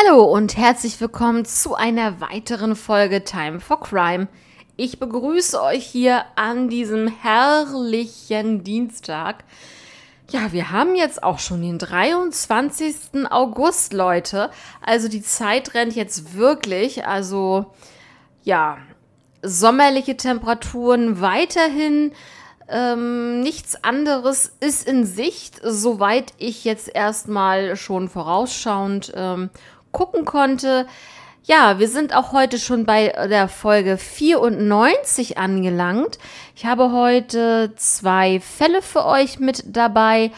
Hallo und herzlich willkommen zu einer weiteren Folge Time for Crime. Ich begrüße euch hier an diesem herrlichen Dienstag. Ja, wir haben jetzt auch schon den 23. August, Leute. Also die Zeit rennt jetzt wirklich. Also ja, sommerliche Temperaturen weiterhin. Ähm, nichts anderes ist in Sicht, soweit ich jetzt erstmal schon vorausschauend ähm, gucken konnte. Ja, wir sind auch heute schon bei der Folge 94 angelangt. Ich habe heute zwei Fälle für euch mit dabei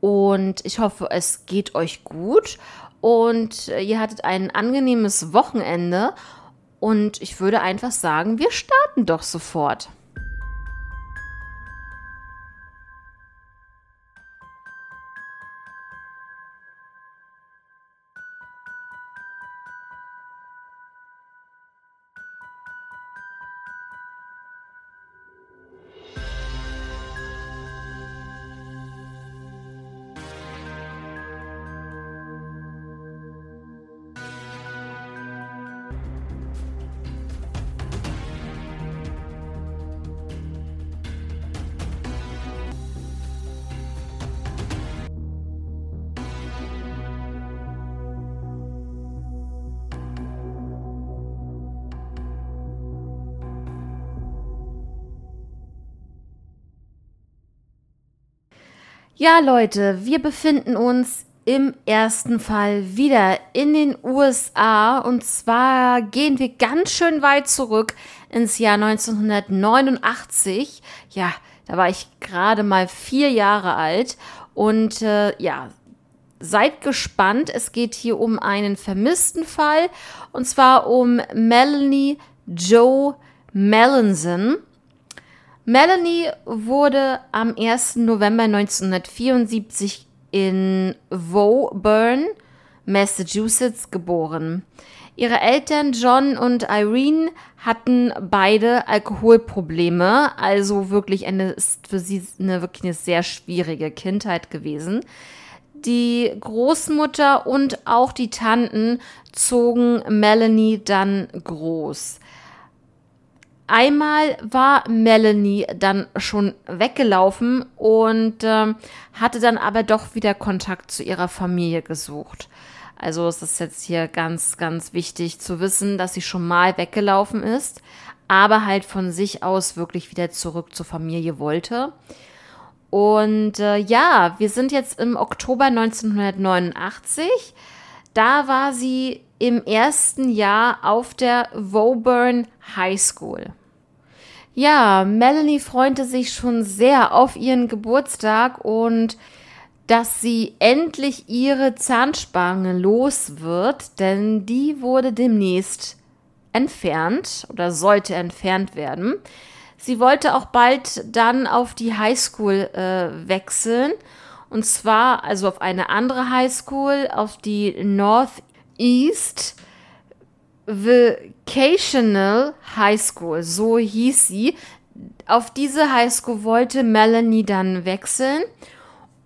und ich hoffe, es geht euch gut und ihr hattet ein angenehmes Wochenende und ich würde einfach sagen, wir starten doch sofort. Ja, Leute, wir befinden uns im ersten Fall wieder in den USA und zwar gehen wir ganz schön weit zurück ins Jahr 1989. Ja, da war ich gerade mal vier Jahre alt und äh, ja, seid gespannt. Es geht hier um einen vermissten Fall und zwar um Melanie Joe Melanson. Melanie wurde am 1. November 1974 in Woburn, Massachusetts geboren. Ihre Eltern John und Irene hatten beide Alkoholprobleme, also wirklich eine ist für sie eine wirklich eine sehr schwierige Kindheit gewesen. Die Großmutter und auch die Tanten zogen Melanie dann groß. Einmal war Melanie dann schon weggelaufen und äh, hatte dann aber doch wieder Kontakt zu ihrer Familie gesucht. Also es ist jetzt hier ganz, ganz wichtig zu wissen, dass sie schon mal weggelaufen ist, aber halt von sich aus wirklich wieder zurück zur Familie wollte. Und äh, ja, wir sind jetzt im Oktober 1989. Da war sie im ersten Jahr auf der Woburn High School. Ja, Melanie freute sich schon sehr auf ihren Geburtstag und dass sie endlich ihre Zahnspange los wird, denn die wurde demnächst entfernt oder sollte entfernt werden. Sie wollte auch bald dann auf die Highschool äh, wechseln und zwar also auf eine andere Highschool, auf die Northeast Vocational High School, so hieß sie. Auf diese High School wollte Melanie dann wechseln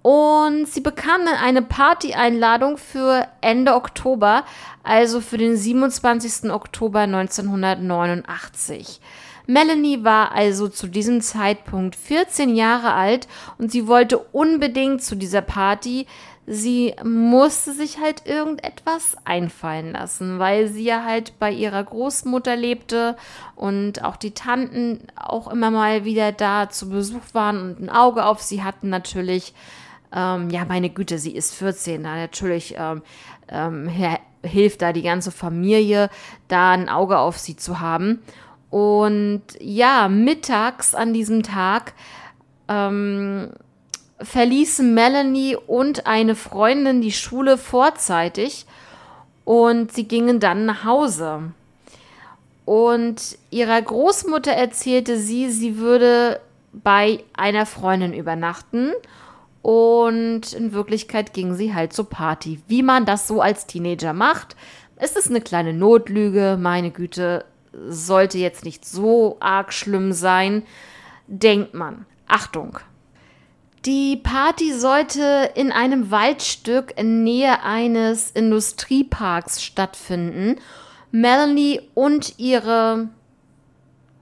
und sie bekam dann eine Party-Einladung für Ende Oktober, also für den 27. Oktober 1989. Melanie war also zu diesem Zeitpunkt 14 Jahre alt und sie wollte unbedingt zu dieser Party sie musste sich halt irgendetwas einfallen lassen, weil sie ja halt bei ihrer Großmutter lebte und auch die Tanten auch immer mal wieder da zu Besuch waren und ein Auge auf sie hatten natürlich. Ähm, ja, meine Güte, sie ist 14, da natürlich ähm, ähm, hilft da die ganze Familie, da ein Auge auf sie zu haben. Und ja, mittags an diesem Tag ähm, verließen Melanie und eine Freundin die Schule vorzeitig und sie gingen dann nach Hause. Und ihrer Großmutter erzählte sie, sie würde bei einer Freundin übernachten und in Wirklichkeit ging sie halt zur Party. Wie man das so als Teenager macht, ist es eine kleine Notlüge. Meine Güte, sollte jetzt nicht so arg schlimm sein, denkt man. Achtung, Die Party sollte in einem Waldstück in Nähe eines Industrieparks stattfinden. Melanie und ihre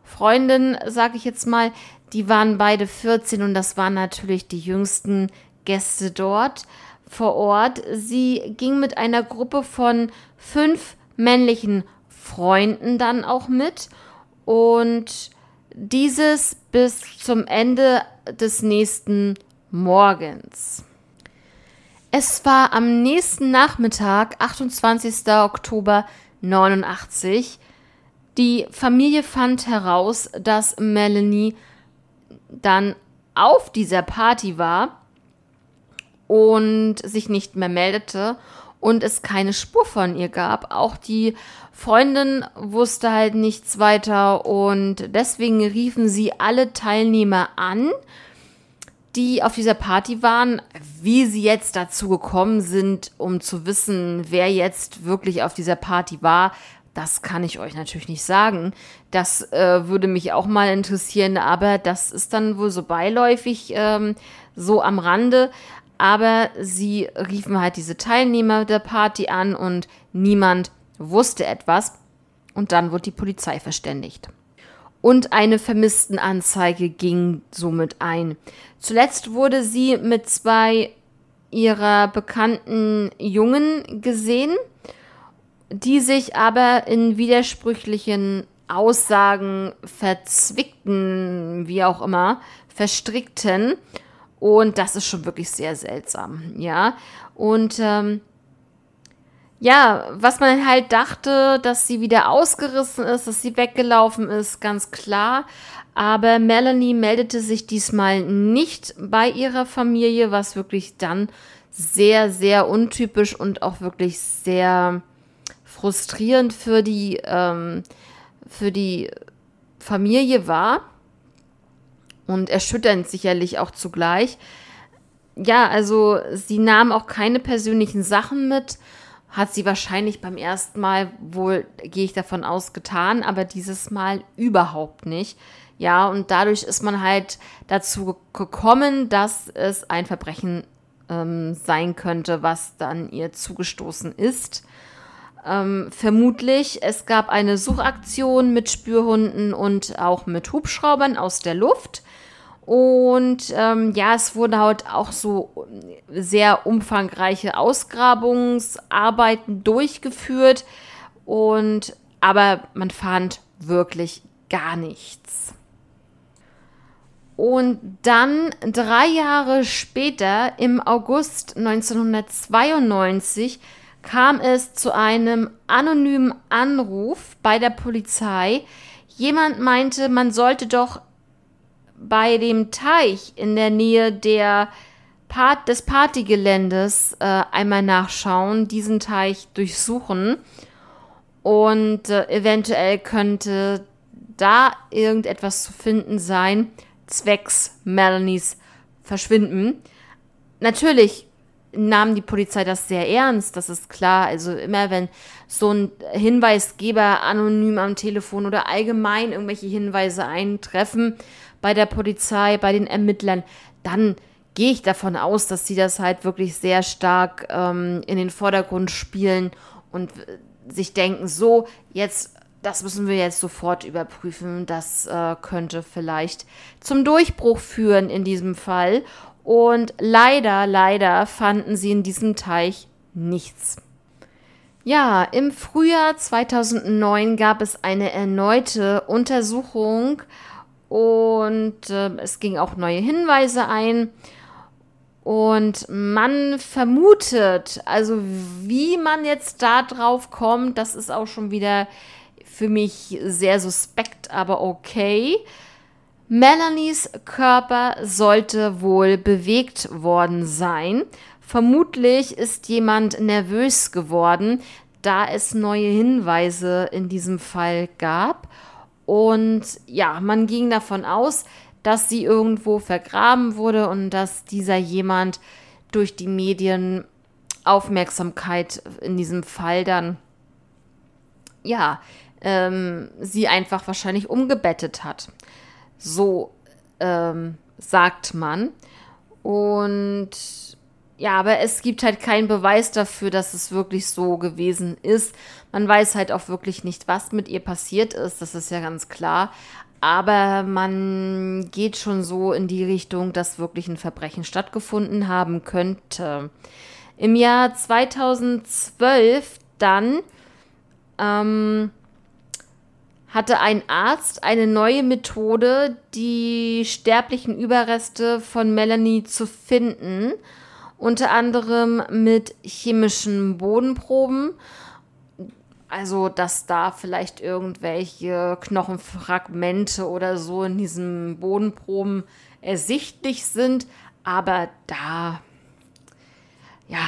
Freundin, sage ich jetzt mal, die waren beide 14 und das waren natürlich die jüngsten Gäste dort vor Ort. Sie ging mit einer Gruppe von fünf männlichen Freunden dann auch mit und dieses bis zum Ende des nächsten morgens. Es war am nächsten Nachmittag, 28. Oktober 89. Die Familie fand heraus, dass Melanie dann auf dieser Party war und sich nicht mehr meldete und es keine Spur von ihr gab. Auch die Freundin wusste halt nichts weiter und deswegen riefen sie alle Teilnehmer an die auf dieser Party waren, wie sie jetzt dazu gekommen sind, um zu wissen, wer jetzt wirklich auf dieser Party war, das kann ich euch natürlich nicht sagen. Das äh, würde mich auch mal interessieren, aber das ist dann wohl so beiläufig, ähm, so am Rande. Aber sie riefen halt diese Teilnehmer der Party an und niemand wusste etwas. Und dann wurde die Polizei verständigt und eine Vermisstenanzeige ging somit ein. Zuletzt wurde sie mit zwei ihrer bekannten Jungen gesehen, die sich aber in widersprüchlichen Aussagen verzwickten, wie auch immer, verstrickten. Und das ist schon wirklich sehr seltsam, ja. Und ähm, ja, was man halt dachte, dass sie wieder ausgerissen ist, dass sie weggelaufen ist, ganz klar. Aber Melanie meldete sich diesmal nicht bei ihrer Familie, was wirklich dann sehr, sehr untypisch und auch wirklich sehr frustrierend für die, ähm, für die Familie war. Und erschütternd sicherlich auch zugleich. Ja, also sie nahm auch keine persönlichen Sachen mit hat sie wahrscheinlich beim ersten Mal wohl, gehe ich davon aus, getan, aber dieses Mal überhaupt nicht. Ja, und dadurch ist man halt dazu gekommen, dass es ein Verbrechen ähm, sein könnte, was dann ihr zugestoßen ist. Ähm, vermutlich, es gab eine Suchaktion mit Spürhunden und auch mit Hubschraubern aus der Luft. Und ähm, ja, es wurden halt auch so sehr umfangreiche Ausgrabungsarbeiten durchgeführt. Und aber man fand wirklich gar nichts. Und dann drei Jahre später, im August 1992, kam es zu einem anonymen Anruf bei der Polizei. Jemand meinte, man sollte doch bei dem Teich in der Nähe der Part des Partygeländes äh, einmal nachschauen, diesen Teich durchsuchen und äh, eventuell könnte da irgendetwas zu finden sein, zwecks Melanies Verschwinden. Natürlich nahm die Polizei das sehr ernst, das ist klar. Also immer wenn so ein Hinweisgeber anonym am Telefon oder allgemein irgendwelche Hinweise eintreffen, bei der Polizei, bei den Ermittlern, dann gehe ich davon aus, dass sie das halt wirklich sehr stark ähm, in den Vordergrund spielen und äh, sich denken, so, jetzt, das müssen wir jetzt sofort überprüfen, das äh, könnte vielleicht zum Durchbruch führen in diesem Fall. Und leider, leider fanden sie in diesem Teich nichts. Ja, im Frühjahr 2009 gab es eine erneute Untersuchung und äh, es ging auch neue Hinweise ein. Und man vermutet, also wie man jetzt da drauf kommt, das ist auch schon wieder für mich sehr suspekt, aber okay. Melanies Körper sollte wohl bewegt worden sein. Vermutlich ist jemand nervös geworden, da es neue Hinweise in diesem Fall gab. Und ja, man ging davon aus, dass sie irgendwo vergraben wurde und dass dieser jemand durch die Medien Aufmerksamkeit in diesem Fall dann, ja, ähm, sie einfach wahrscheinlich umgebettet hat. So ähm, sagt man. Und ja, aber es gibt halt keinen Beweis dafür, dass es wirklich so gewesen ist. Man weiß halt auch wirklich nicht, was mit ihr passiert ist, das ist ja ganz klar. Aber man geht schon so in die Richtung, dass wirklich ein Verbrechen stattgefunden haben könnte. Im Jahr 2012 dann ähm, hatte ein Arzt eine neue Methode, die sterblichen Überreste von Melanie zu finden unter anderem mit chemischen Bodenproben. Also, dass da vielleicht irgendwelche Knochenfragmente oder so in diesen Bodenproben ersichtlich sind. Aber da, ja,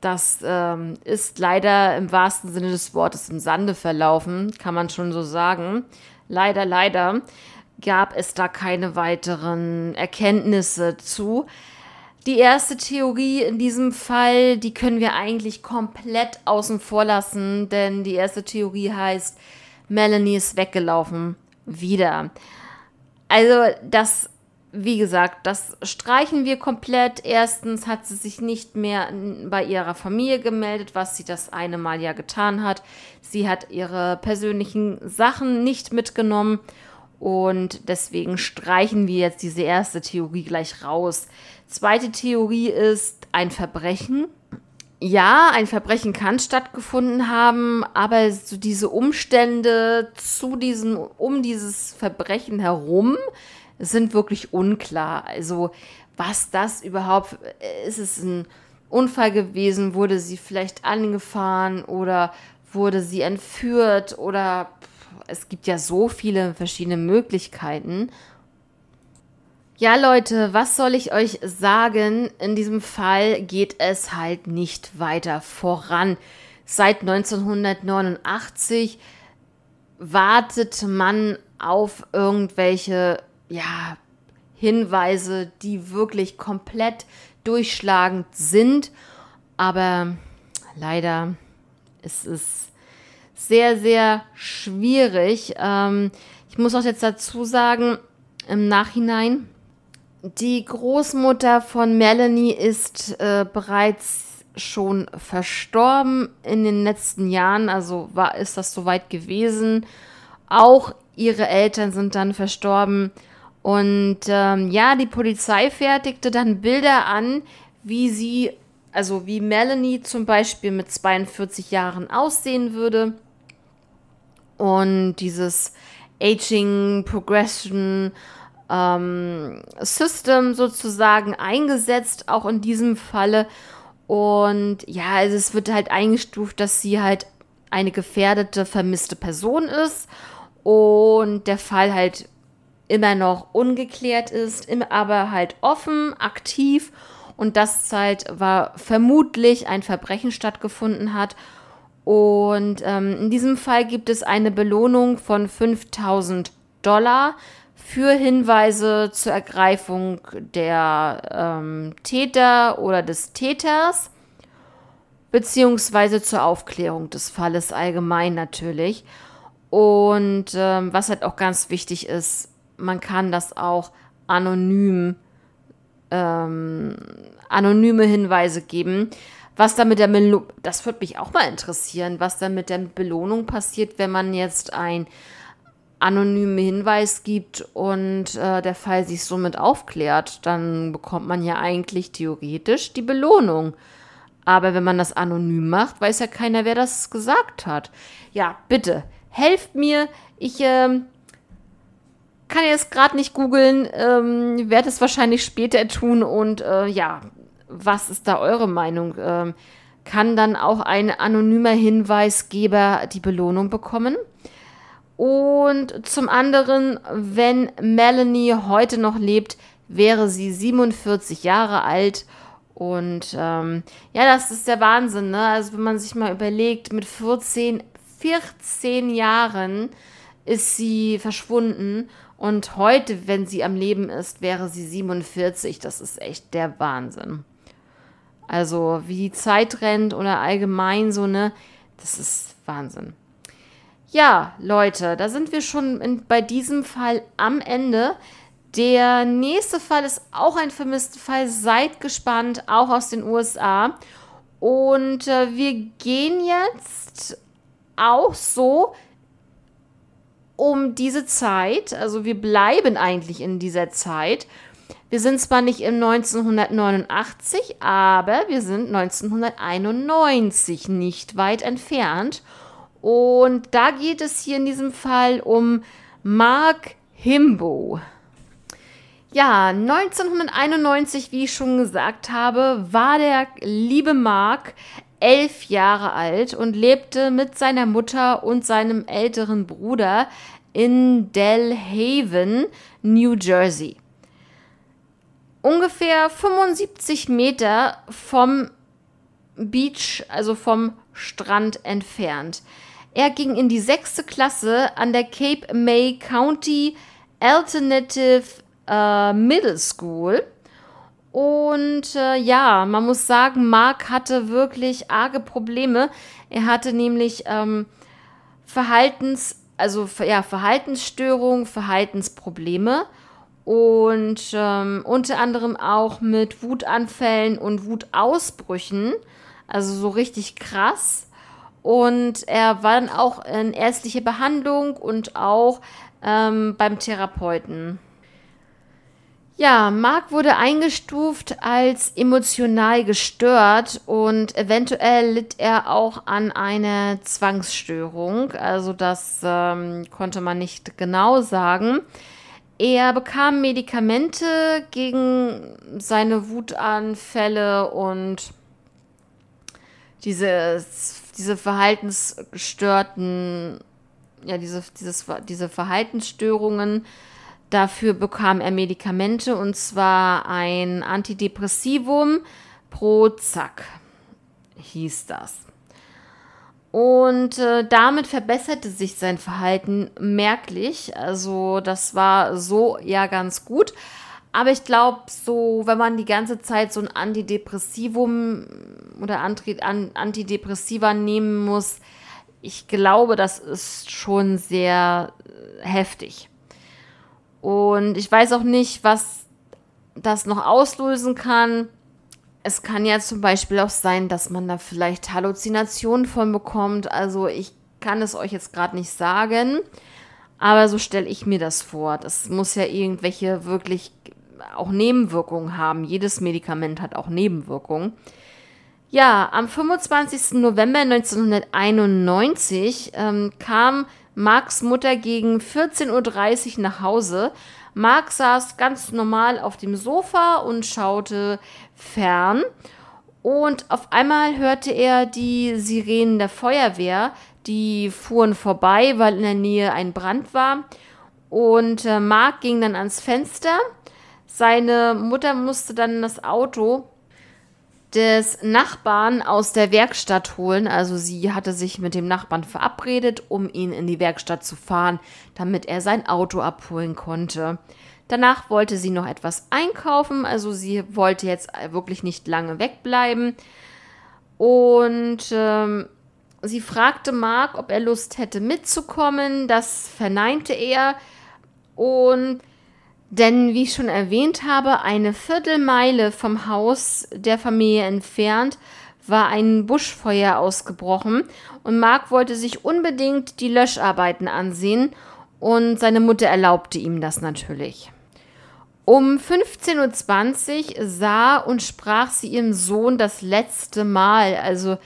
das ähm, ist leider im wahrsten Sinne des Wortes im Sande verlaufen, kann man schon so sagen. Leider, leider gab es da keine weiteren Erkenntnisse zu. Die erste Theorie in diesem Fall, die können wir eigentlich komplett außen vor lassen, denn die erste Theorie heißt, Melanie ist weggelaufen. Wieder. Also das, wie gesagt, das streichen wir komplett. Erstens hat sie sich nicht mehr bei ihrer Familie gemeldet, was sie das eine Mal ja getan hat. Sie hat ihre persönlichen Sachen nicht mitgenommen und deswegen streichen wir jetzt diese erste Theorie gleich raus. Zweite Theorie ist ein Verbrechen. Ja, ein Verbrechen kann stattgefunden haben, aber so diese Umstände zu diesem, um dieses Verbrechen herum sind wirklich unklar. Also, was das überhaupt, ist es ein Unfall gewesen? Wurde sie vielleicht angefahren oder wurde sie entführt oder es gibt ja so viele verschiedene Möglichkeiten. Ja, Leute, was soll ich euch sagen? In diesem Fall geht es halt nicht weiter voran. Seit 1989 wartet man auf irgendwelche ja, Hinweise, die wirklich komplett durchschlagend sind. Aber leider ist es sehr, sehr schwierig. Ähm, ich muss auch jetzt dazu sagen, im Nachhinein, die Großmutter von Melanie ist äh, bereits schon verstorben in den letzten Jahren, also war, ist das soweit gewesen. Auch ihre Eltern sind dann verstorben. Und ähm, ja, die Polizei fertigte dann Bilder an, wie sie, also wie Melanie zum Beispiel mit 42 Jahren aussehen würde. Und dieses Aging Progression ähm, System sozusagen eingesetzt, auch in diesem Falle. Und ja, also es wird halt eingestuft, dass sie halt eine gefährdete, vermisste Person ist und der Fall halt immer noch ungeklärt ist, aber halt offen, aktiv und das halt war vermutlich ein Verbrechen stattgefunden hat. Und ähm, in diesem Fall gibt es eine Belohnung von 5000 Dollar für Hinweise zur Ergreifung der ähm, Täter oder des Täters, beziehungsweise zur Aufklärung des Falles allgemein natürlich. Und ähm, was halt auch ganz wichtig ist, man kann das auch anonym, ähm, anonyme Hinweise geben. Was da mit der Melo das würde mich auch mal interessieren, was da mit der Belohnung passiert, wenn man jetzt ein anonymen Hinweis gibt und äh, der Fall sich somit aufklärt, dann bekommt man ja eigentlich theoretisch die Belohnung. Aber wenn man das anonym macht, weiß ja keiner, wer das gesagt hat. Ja, bitte, helft mir. Ich ähm, kann jetzt gerade nicht googeln, ähm, werde es wahrscheinlich später tun. Und äh, ja, was ist da eure Meinung? Ähm, kann dann auch ein anonymer Hinweisgeber die Belohnung bekommen? Und zum anderen, wenn Melanie heute noch lebt, wäre sie 47 Jahre alt. Und ähm, ja, das ist der Wahnsinn, ne? Also wenn man sich mal überlegt, mit 14, 14 Jahren ist sie verschwunden. Und heute, wenn sie am Leben ist, wäre sie 47. Das ist echt der Wahnsinn. Also wie die Zeit rennt oder allgemein so, ne? Das ist Wahnsinn. Ja, Leute, da sind wir schon in, bei diesem Fall am Ende. Der nächste Fall ist auch ein vermisster Fall. Seid gespannt, auch aus den USA. Und äh, wir gehen jetzt auch so um diese Zeit. Also wir bleiben eigentlich in dieser Zeit. Wir sind zwar nicht im 1989, aber wir sind 1991 nicht weit entfernt. Und da geht es hier in diesem Fall um Mark Himbo. Ja, 1991, wie ich schon gesagt habe, war der liebe Mark elf Jahre alt und lebte mit seiner Mutter und seinem älteren Bruder in Delhaven, New Jersey. Ungefähr 75 Meter vom Beach, also vom Strand entfernt. Er ging in die sechste Klasse an der Cape May County Alternative äh, Middle School. Und äh, ja, man muss sagen, Mark hatte wirklich arge Probleme. Er hatte nämlich ähm, Verhaltens, also ja, Verhaltensstörungen, Verhaltensprobleme und ähm, unter anderem auch mit Wutanfällen und Wutausbrüchen. Also so richtig krass. Und er war dann auch in ärztlicher Behandlung und auch ähm, beim Therapeuten. Ja, Mark wurde eingestuft als emotional gestört und eventuell litt er auch an einer Zwangsstörung. Also das ähm, konnte man nicht genau sagen. Er bekam Medikamente gegen seine Wutanfälle und diese, diese verhaltensgestörten, ja, diese, dieses, diese Verhaltensstörungen Dafür bekam er Medikamente und zwar ein Antidepressivum Prozac hieß das. Und äh, damit verbesserte sich sein Verhalten merklich. Also das war so ja ganz gut. Aber ich glaube, so, wenn man die ganze Zeit so ein Antidepressivum oder Antidepressiva nehmen muss, ich glaube, das ist schon sehr äh, heftig. Und ich weiß auch nicht, was das noch auslösen kann. Es kann ja zum Beispiel auch sein, dass man da vielleicht Halluzinationen von bekommt. Also ich kann es euch jetzt gerade nicht sagen, aber so stelle ich mir das vor. Das muss ja irgendwelche wirklich auch Nebenwirkungen haben. Jedes Medikament hat auch Nebenwirkungen. Ja, am 25. November 1991 ähm, kam Marks Mutter gegen 14.30 Uhr nach Hause. Mark saß ganz normal auf dem Sofa und schaute fern. Und auf einmal hörte er die Sirenen der Feuerwehr. Die fuhren vorbei, weil in der Nähe ein Brand war. Und äh, Mark ging dann ans Fenster. Seine Mutter musste dann das Auto des Nachbarn aus der Werkstatt holen. Also sie hatte sich mit dem Nachbarn verabredet, um ihn in die Werkstatt zu fahren, damit er sein Auto abholen konnte. Danach wollte sie noch etwas einkaufen, also sie wollte jetzt wirklich nicht lange wegbleiben. Und ähm, sie fragte Mark, ob er Lust hätte mitzukommen. Das verneinte er. Und denn, wie ich schon erwähnt habe, eine Viertelmeile vom Haus der Familie entfernt war ein Buschfeuer ausgebrochen und Mark wollte sich unbedingt die Löscharbeiten ansehen und seine Mutter erlaubte ihm das natürlich. Um 15.20 Uhr sah und sprach sie ihrem Sohn das letzte Mal. Also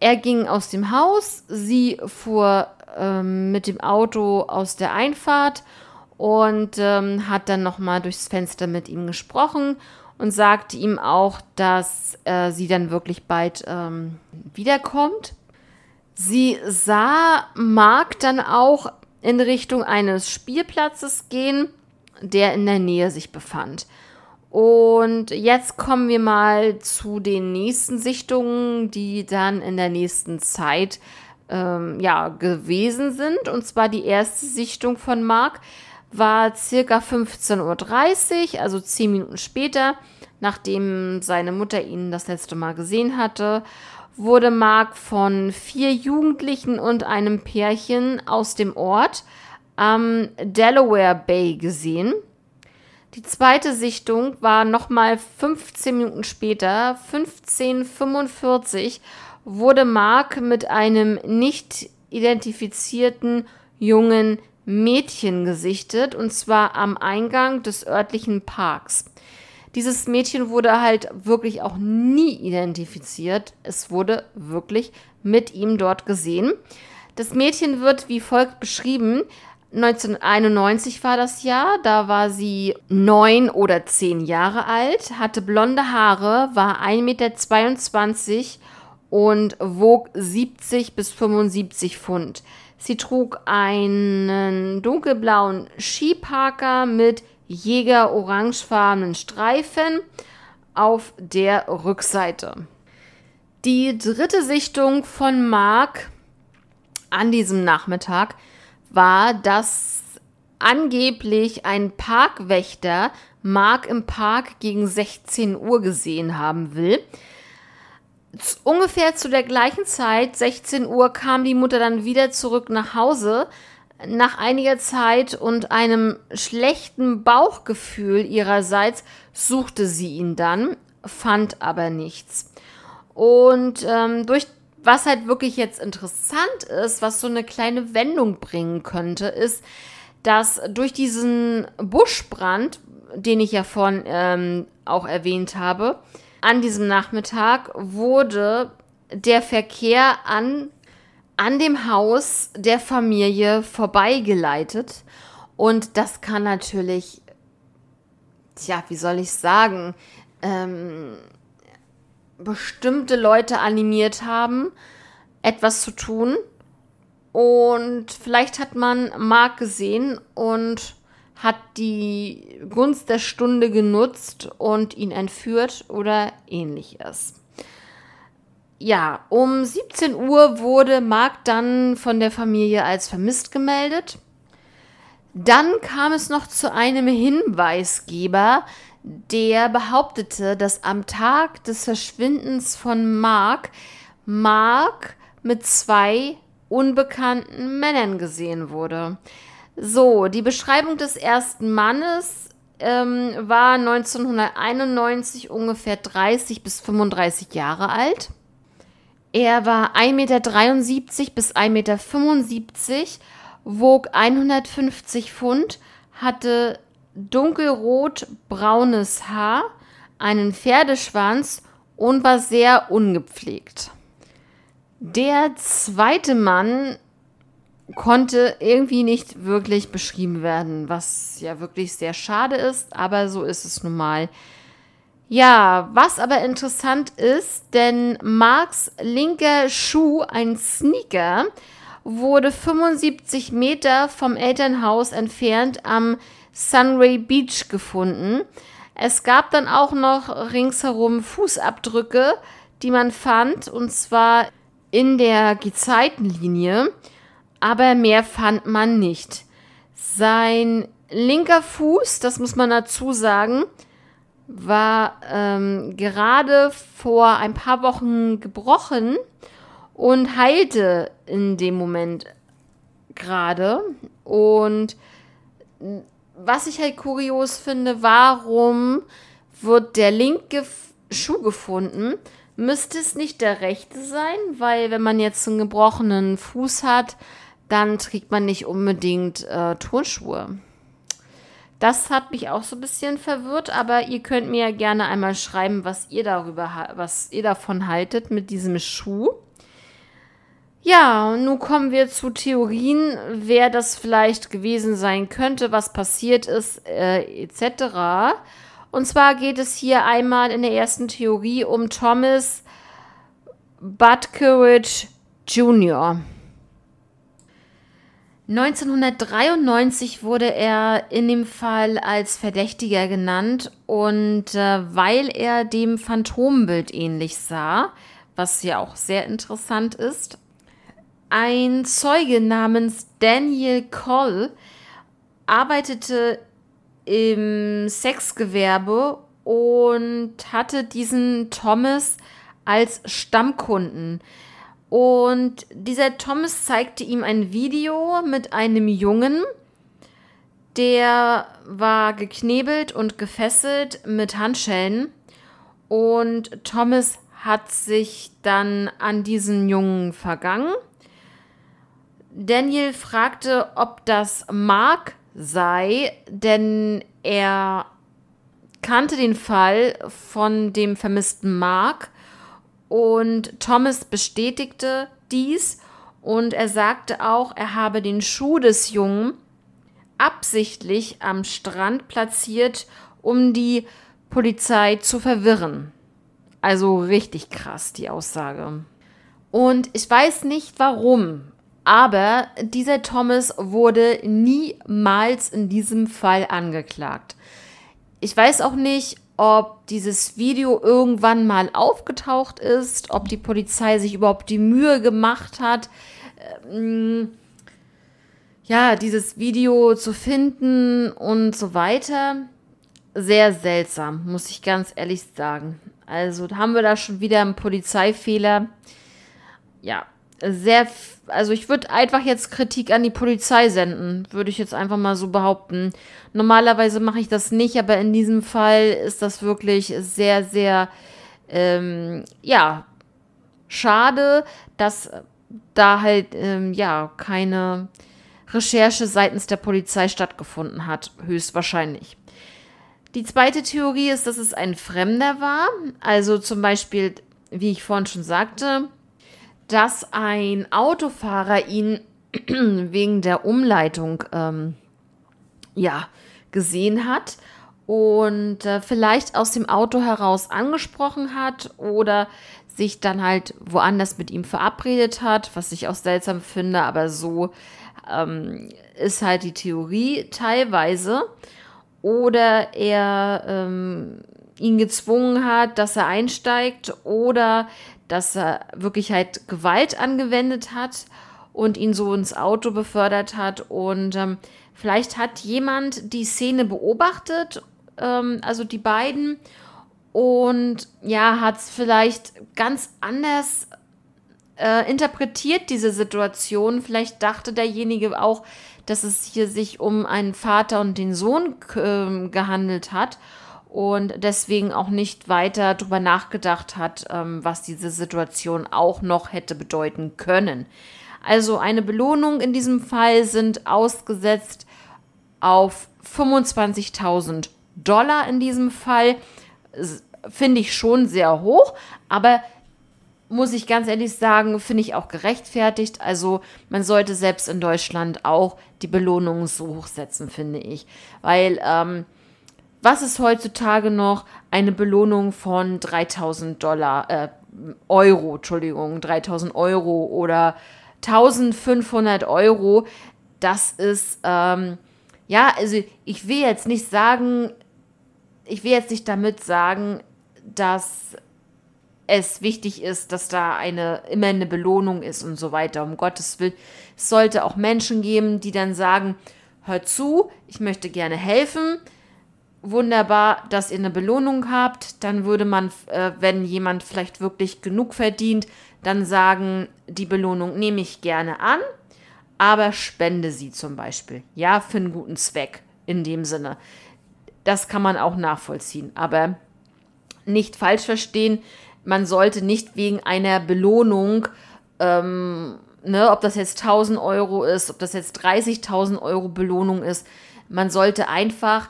er ging aus dem Haus, sie fuhr ähm, mit dem Auto aus der Einfahrt und ähm, hat dann nochmal durchs Fenster mit ihm gesprochen und sagte ihm auch, dass äh, sie dann wirklich bald ähm, wiederkommt. Sie sah Mark dann auch in Richtung eines Spielplatzes gehen, der in der Nähe sich befand. Und jetzt kommen wir mal zu den nächsten Sichtungen, die dann in der nächsten Zeit ähm, ja, gewesen sind. Und zwar die erste Sichtung von Mark war circa 15.30 Uhr, also zehn Minuten später, nachdem seine Mutter ihn das letzte Mal gesehen hatte, wurde Mark von vier Jugendlichen und einem Pärchen aus dem Ort am Delaware Bay gesehen. Die zweite Sichtung war nochmal 15 Minuten später, 1545, wurde Mark mit einem nicht identifizierten jungen Mädchen gesichtet, und zwar am Eingang des örtlichen Parks. Dieses Mädchen wurde halt wirklich auch nie identifiziert. Es wurde wirklich mit ihm dort gesehen. Das Mädchen wird wie folgt beschrieben. 1991 war das Jahr, da war sie neun oder zehn Jahre alt, hatte blonde Haare, war 1,22 Meter und wog 70 bis 75 Pfund. Sie trug einen dunkelblauen Skiparker mit jäger-orangefarbenen Streifen auf der Rückseite. Die dritte Sichtung von Mark an diesem Nachmittag war, dass angeblich ein Parkwächter Mark im Park gegen 16 Uhr gesehen haben will. Ungefähr zu der gleichen Zeit, 16 Uhr, kam die Mutter dann wieder zurück nach Hause. Nach einiger Zeit und einem schlechten Bauchgefühl ihrerseits suchte sie ihn dann, fand aber nichts. Und ähm, durch was halt wirklich jetzt interessant ist, was so eine kleine Wendung bringen könnte, ist, dass durch diesen Buschbrand, den ich ja vorhin ähm, auch erwähnt habe, an diesem Nachmittag wurde der Verkehr an, an dem Haus der Familie vorbeigeleitet. Und das kann natürlich, tja, wie soll ich sagen, ähm, bestimmte Leute animiert haben, etwas zu tun. Und vielleicht hat man Mark gesehen und hat die Gunst der Stunde genutzt und ihn entführt oder ähnliches. Ja, um 17 Uhr wurde Mark dann von der Familie als vermisst gemeldet. Dann kam es noch zu einem Hinweisgeber, der behauptete, dass am Tag des Verschwindens von Mark Mark mit zwei unbekannten Männern gesehen wurde. So, die Beschreibung des ersten Mannes ähm, war 1991 ungefähr 30 bis 35 Jahre alt. Er war 1,73 Meter bis 1,75 Meter, wog 150 Pfund, hatte dunkelrot-braunes Haar, einen Pferdeschwanz und war sehr ungepflegt. Der zweite Mann konnte irgendwie nicht wirklich beschrieben werden, was ja wirklich sehr schade ist, aber so ist es nun mal. Ja, was aber interessant ist, denn Marks linker Schuh, ein Sneaker, wurde 75 Meter vom Elternhaus entfernt am Sunray Beach gefunden. Es gab dann auch noch ringsherum Fußabdrücke, die man fand, und zwar in der Gezeitenlinie, aber mehr fand man nicht. Sein linker Fuß, das muss man dazu sagen, war ähm, gerade vor ein paar Wochen gebrochen und heilte in dem Moment gerade. Und was ich halt kurios finde, warum wird der linke Schuh gefunden? Müsste es nicht der rechte sein? Weil wenn man jetzt einen gebrochenen Fuß hat, dann trägt man nicht unbedingt äh, Turnschuhe. Das hat mich auch so ein bisschen verwirrt, aber ihr könnt mir ja gerne einmal schreiben, was ihr darüber, was ihr davon haltet mit diesem Schuh. Ja, nun kommen wir zu Theorien, wer das vielleicht gewesen sein könnte, was passiert ist, äh, etc. Und zwar geht es hier einmal in der ersten Theorie um Thomas Butteridge Jr. 1993 wurde er in dem Fall als Verdächtiger genannt und äh, weil er dem Phantombild ähnlich sah, was ja auch sehr interessant ist, ein Zeuge namens Daniel Coll arbeitete im Sexgewerbe und hatte diesen Thomas als Stammkunden. Und dieser Thomas zeigte ihm ein Video mit einem Jungen, Der war geknebelt und gefesselt mit Handschellen und Thomas hat sich dann an diesen Jungen vergangen. Daniel fragte, ob das Mark sei, denn er kannte den Fall von dem vermissten Mark und Thomas bestätigte dies und er sagte auch, er habe den Schuh des Jungen absichtlich am Strand platziert, um die Polizei zu verwirren. Also richtig krass, die Aussage. Und ich weiß nicht warum, aber dieser Thomas wurde niemals in diesem Fall angeklagt. Ich weiß auch nicht, ob dieses Video irgendwann mal aufgetaucht ist, ob die Polizei sich überhaupt die Mühe gemacht hat, ähm, ja, dieses Video zu finden und so weiter. Sehr seltsam, muss ich ganz ehrlich sagen. Also haben wir da schon wieder einen Polizeifehler. Ja, sehr, also ich würde einfach jetzt Kritik an die Polizei senden, würde ich jetzt einfach mal so behaupten. Normalerweise mache ich das nicht, aber in diesem Fall ist das wirklich sehr, sehr, ähm, ja, schade, dass da halt, ähm, ja, keine Recherche seitens der Polizei stattgefunden hat, höchstwahrscheinlich. Die zweite Theorie ist, dass es ein Fremder war, also zum Beispiel, wie ich vorhin schon sagte, dass ein Autofahrer ihn wegen der Umleitung ähm, ja, gesehen hat und äh, vielleicht aus dem Auto heraus angesprochen hat oder sich dann halt woanders mit ihm verabredet hat, was ich auch seltsam finde, aber so ähm, ist halt die Theorie teilweise. Oder er ähm, ihn gezwungen hat, dass er einsteigt oder dass er wirklich halt Gewalt angewendet hat und ihn so ins Auto befördert hat. Und ähm, vielleicht hat jemand die Szene beobachtet, ähm, also die beiden, und ja, hat es vielleicht ganz anders äh, interpretiert, diese Situation. Vielleicht dachte derjenige auch, dass es hier sich um einen Vater und den Sohn äh, gehandelt hat und deswegen auch nicht weiter darüber nachgedacht hat, ähm, was diese Situation auch noch hätte bedeuten können. Also eine Belohnung in diesem Fall sind ausgesetzt auf 25.000 Dollar in diesem Fall. Finde ich schon sehr hoch, aber muss ich ganz ehrlich sagen, finde ich auch gerechtfertigt. Also man sollte selbst in Deutschland auch die Belohnungen so hochsetzen, finde ich. Weil ähm, was ist heutzutage noch eine Belohnung von 3000 Dollar, äh, Euro, Entschuldigung, 3000 Euro oder 1500 Euro? Das ist, ähm, ja, also ich will jetzt nicht sagen, ich will jetzt nicht damit sagen, dass es wichtig ist, dass da eine immer eine Belohnung ist und so weiter. Um Gottes Willen. Es sollte auch Menschen geben, die dann sagen, hör zu, ich möchte gerne helfen, wunderbar, dass ihr eine Belohnung habt. Dann würde man, äh, wenn jemand vielleicht wirklich genug verdient, dann sagen, die Belohnung nehme ich gerne an, aber spende sie zum Beispiel. Ja, für einen guten Zweck in dem Sinne. Das kann man auch nachvollziehen, aber nicht falsch verstehen. Man sollte nicht wegen einer Belohnung, ähm, ne, ob das jetzt 1000 Euro ist, ob das jetzt 30.000 Euro Belohnung ist, man sollte einfach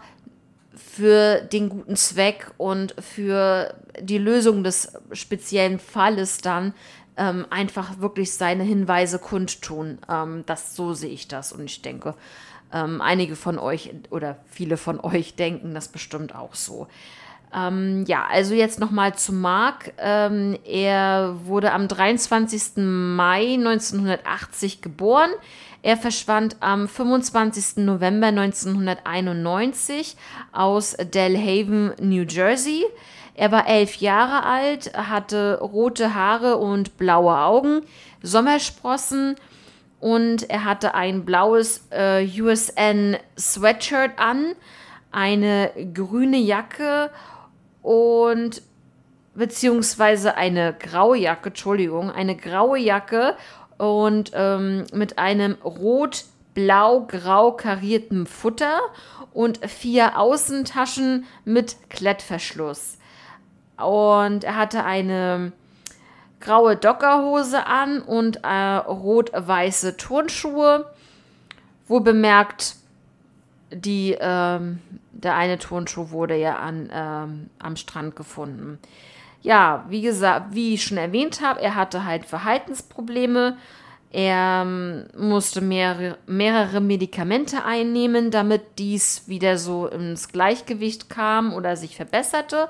für den guten Zweck und für die Lösung des speziellen Falles dann ähm, einfach wirklich seine Hinweise kundtun. Ähm, das so sehe ich das und ich denke, ähm, einige von euch oder viele von euch denken das bestimmt auch so. Ähm, ja, also jetzt nochmal zu Mark. Ähm, er wurde am 23. Mai 1980 geboren. Er verschwand am 25. November 1991 aus Delhaven, New Jersey. Er war elf Jahre alt, hatte rote Haare und blaue Augen, Sommersprossen und er hatte ein blaues äh, USN Sweatshirt an, eine grüne Jacke und beziehungsweise eine graue Jacke, Entschuldigung, eine graue Jacke und ähm, mit einem rot blau-grau kariertem Futter und vier Außentaschen mit Klettverschluss. Und er hatte eine graue Dockerhose an und äh, rot-weiße Turnschuhe. Wohl bemerkt, die, ähm, der eine Turnschuh wurde ja an, ähm, am Strand gefunden. Ja, wie gesagt, wie ich schon erwähnt habe, er hatte halt Verhaltensprobleme. Er ähm, musste mehrere, mehrere Medikamente einnehmen, damit dies wieder so ins Gleichgewicht kam oder sich verbesserte.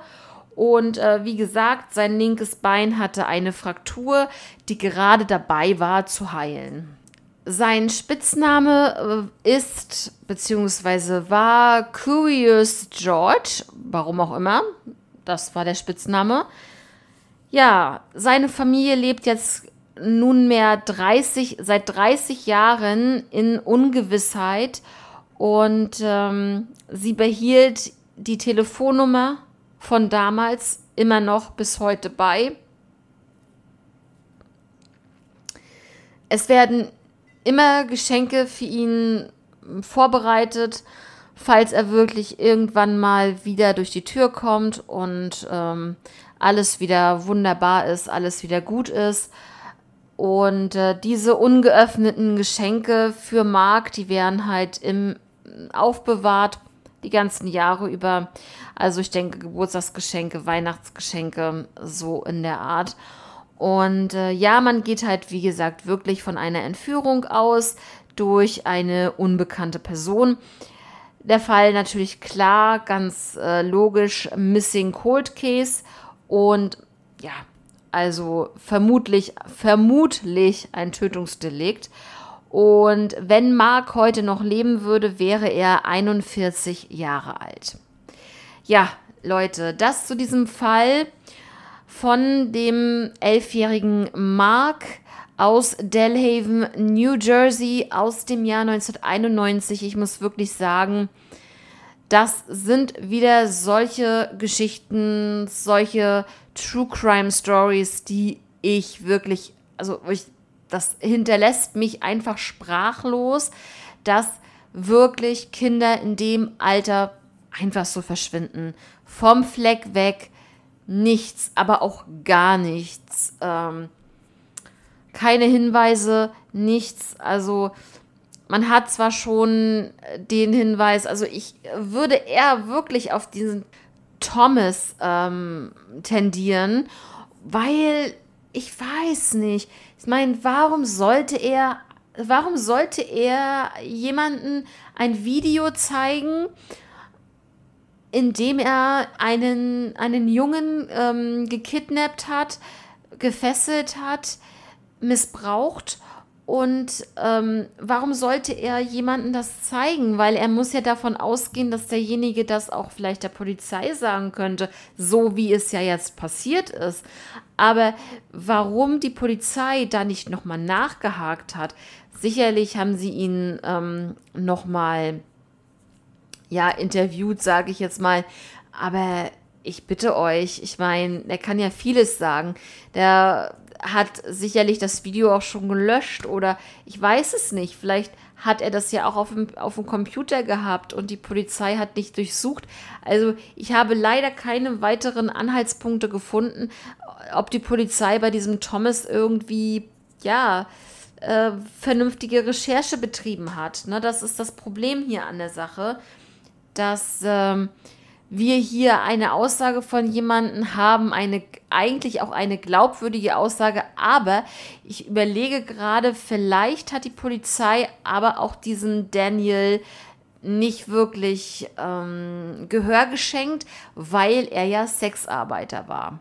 Und äh, wie gesagt, sein linkes Bein hatte eine Fraktur, die gerade dabei war zu heilen. Sein Spitzname äh, ist bzw. war Curious George, warum auch immer. Das war der Spitzname. Ja, seine Familie lebt jetzt nunmehr 30, seit 30 Jahren in Ungewissheit und ähm, sie behielt die Telefonnummer von damals immer noch bis heute bei. Es werden immer Geschenke für ihn vorbereitet, falls er wirklich irgendwann mal wieder durch die Tür kommt und ähm, alles wieder wunderbar ist, alles wieder gut ist. Und äh, diese ungeöffneten Geschenke für Mark, die werden halt im aufbewahrt die ganzen Jahre über. Also ich denke Geburtstagsgeschenke, Weihnachtsgeschenke, so in der Art. Und äh, ja, man geht halt, wie gesagt, wirklich von einer Entführung aus durch eine unbekannte Person. Der Fall natürlich klar, ganz äh, logisch, Missing Cold Case und ja, also vermutlich, vermutlich ein Tötungsdelikt. Und wenn Mark heute noch leben würde, wäre er 41 Jahre alt. Ja, Leute, das zu diesem Fall von dem elfjährigen Mark aus Delhaven, New Jersey aus dem Jahr 1991. Ich muss wirklich sagen, das sind wieder solche Geschichten, solche True Crime Stories, die ich wirklich, also ich, das hinterlässt mich einfach sprachlos, dass wirklich Kinder in dem Alter einfach so verschwinden. Vom Fleck weg, nichts, aber auch gar nichts. Ähm, keine Hinweise, nichts. Also man hat zwar schon den Hinweis, also ich würde eher wirklich auf diesen Thomas ähm, tendieren, weil ich weiß nicht. Ich meine, warum sollte er, warum sollte er jemanden ein Video zeigen, in dem er einen, einen Jungen ähm, gekidnappt hat, gefesselt hat, missbraucht und ähm, warum sollte er jemandem das zeigen? Weil er muss ja davon ausgehen, dass derjenige das auch vielleicht der Polizei sagen könnte, so wie es ja jetzt passiert ist. Aber warum die Polizei da nicht nochmal nachgehakt hat, sicherlich haben sie ihn ähm, nochmal ja, interviewt, sage ich jetzt mal. Aber ich bitte euch, ich meine, er kann ja vieles sagen. Der hat sicherlich das Video auch schon gelöscht oder ich weiß es nicht. Vielleicht hat er das ja auch auf dem, auf dem Computer gehabt und die Polizei hat nicht durchsucht. Also ich habe leider keine weiteren Anhaltspunkte gefunden, ob die Polizei bei diesem Thomas irgendwie, ja, äh, vernünftige Recherche betrieben hat. Ne? Das ist das Problem hier an der Sache, dass ähm, wir hier eine Aussage von jemandem haben, eine eigentlich auch eine glaubwürdige Aussage, aber ich überlege gerade, vielleicht hat die Polizei aber auch diesen Daniel nicht wirklich ähm, Gehör geschenkt, weil er ja Sexarbeiter war.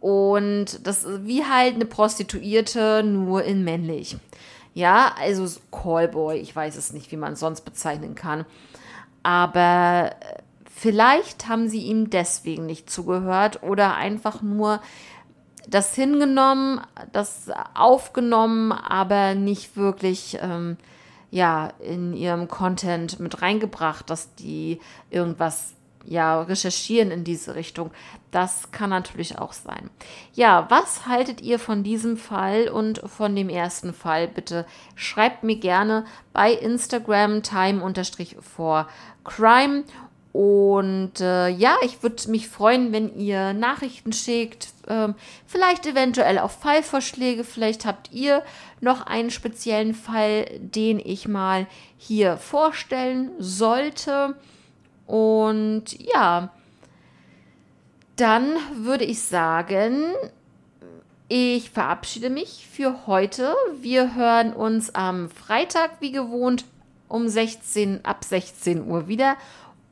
Und das ist wie halt eine Prostituierte, nur in männlich. Ja, also Callboy, ich weiß es nicht, wie man es sonst bezeichnen kann. Aber äh, Vielleicht haben sie ihm deswegen nicht zugehört oder einfach nur das hingenommen, das aufgenommen, aber nicht wirklich ähm, ja in ihrem Content mit reingebracht, dass die irgendwas ja, recherchieren in diese Richtung. Das kann natürlich auch sein. Ja, was haltet ihr von diesem Fall und von dem ersten Fall? Bitte schreibt mir gerne bei Instagram time-for-crime und äh, ja, ich würde mich freuen, wenn ihr Nachrichten schickt, ähm, vielleicht eventuell auch Fallvorschläge. Vielleicht habt ihr noch einen speziellen Fall, den ich mal hier vorstellen sollte. Und ja, dann würde ich sagen, ich verabschiede mich für heute. Wir hören uns am Freitag wie gewohnt um 16 ab 16 Uhr wieder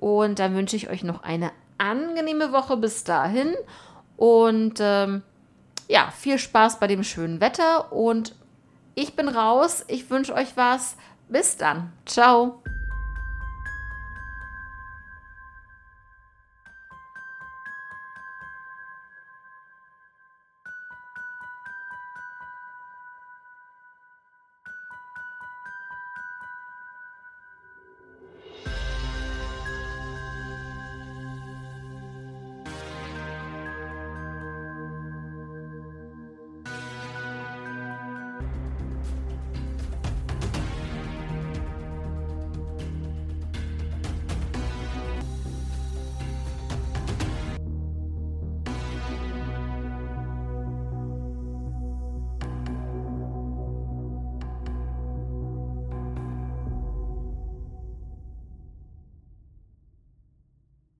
und dann wünsche ich euch noch eine angenehme Woche bis dahin. Und ähm, ja, viel Spaß bei dem schönen Wetter. Und ich bin raus. Ich wünsche euch was. Bis dann. Ciao.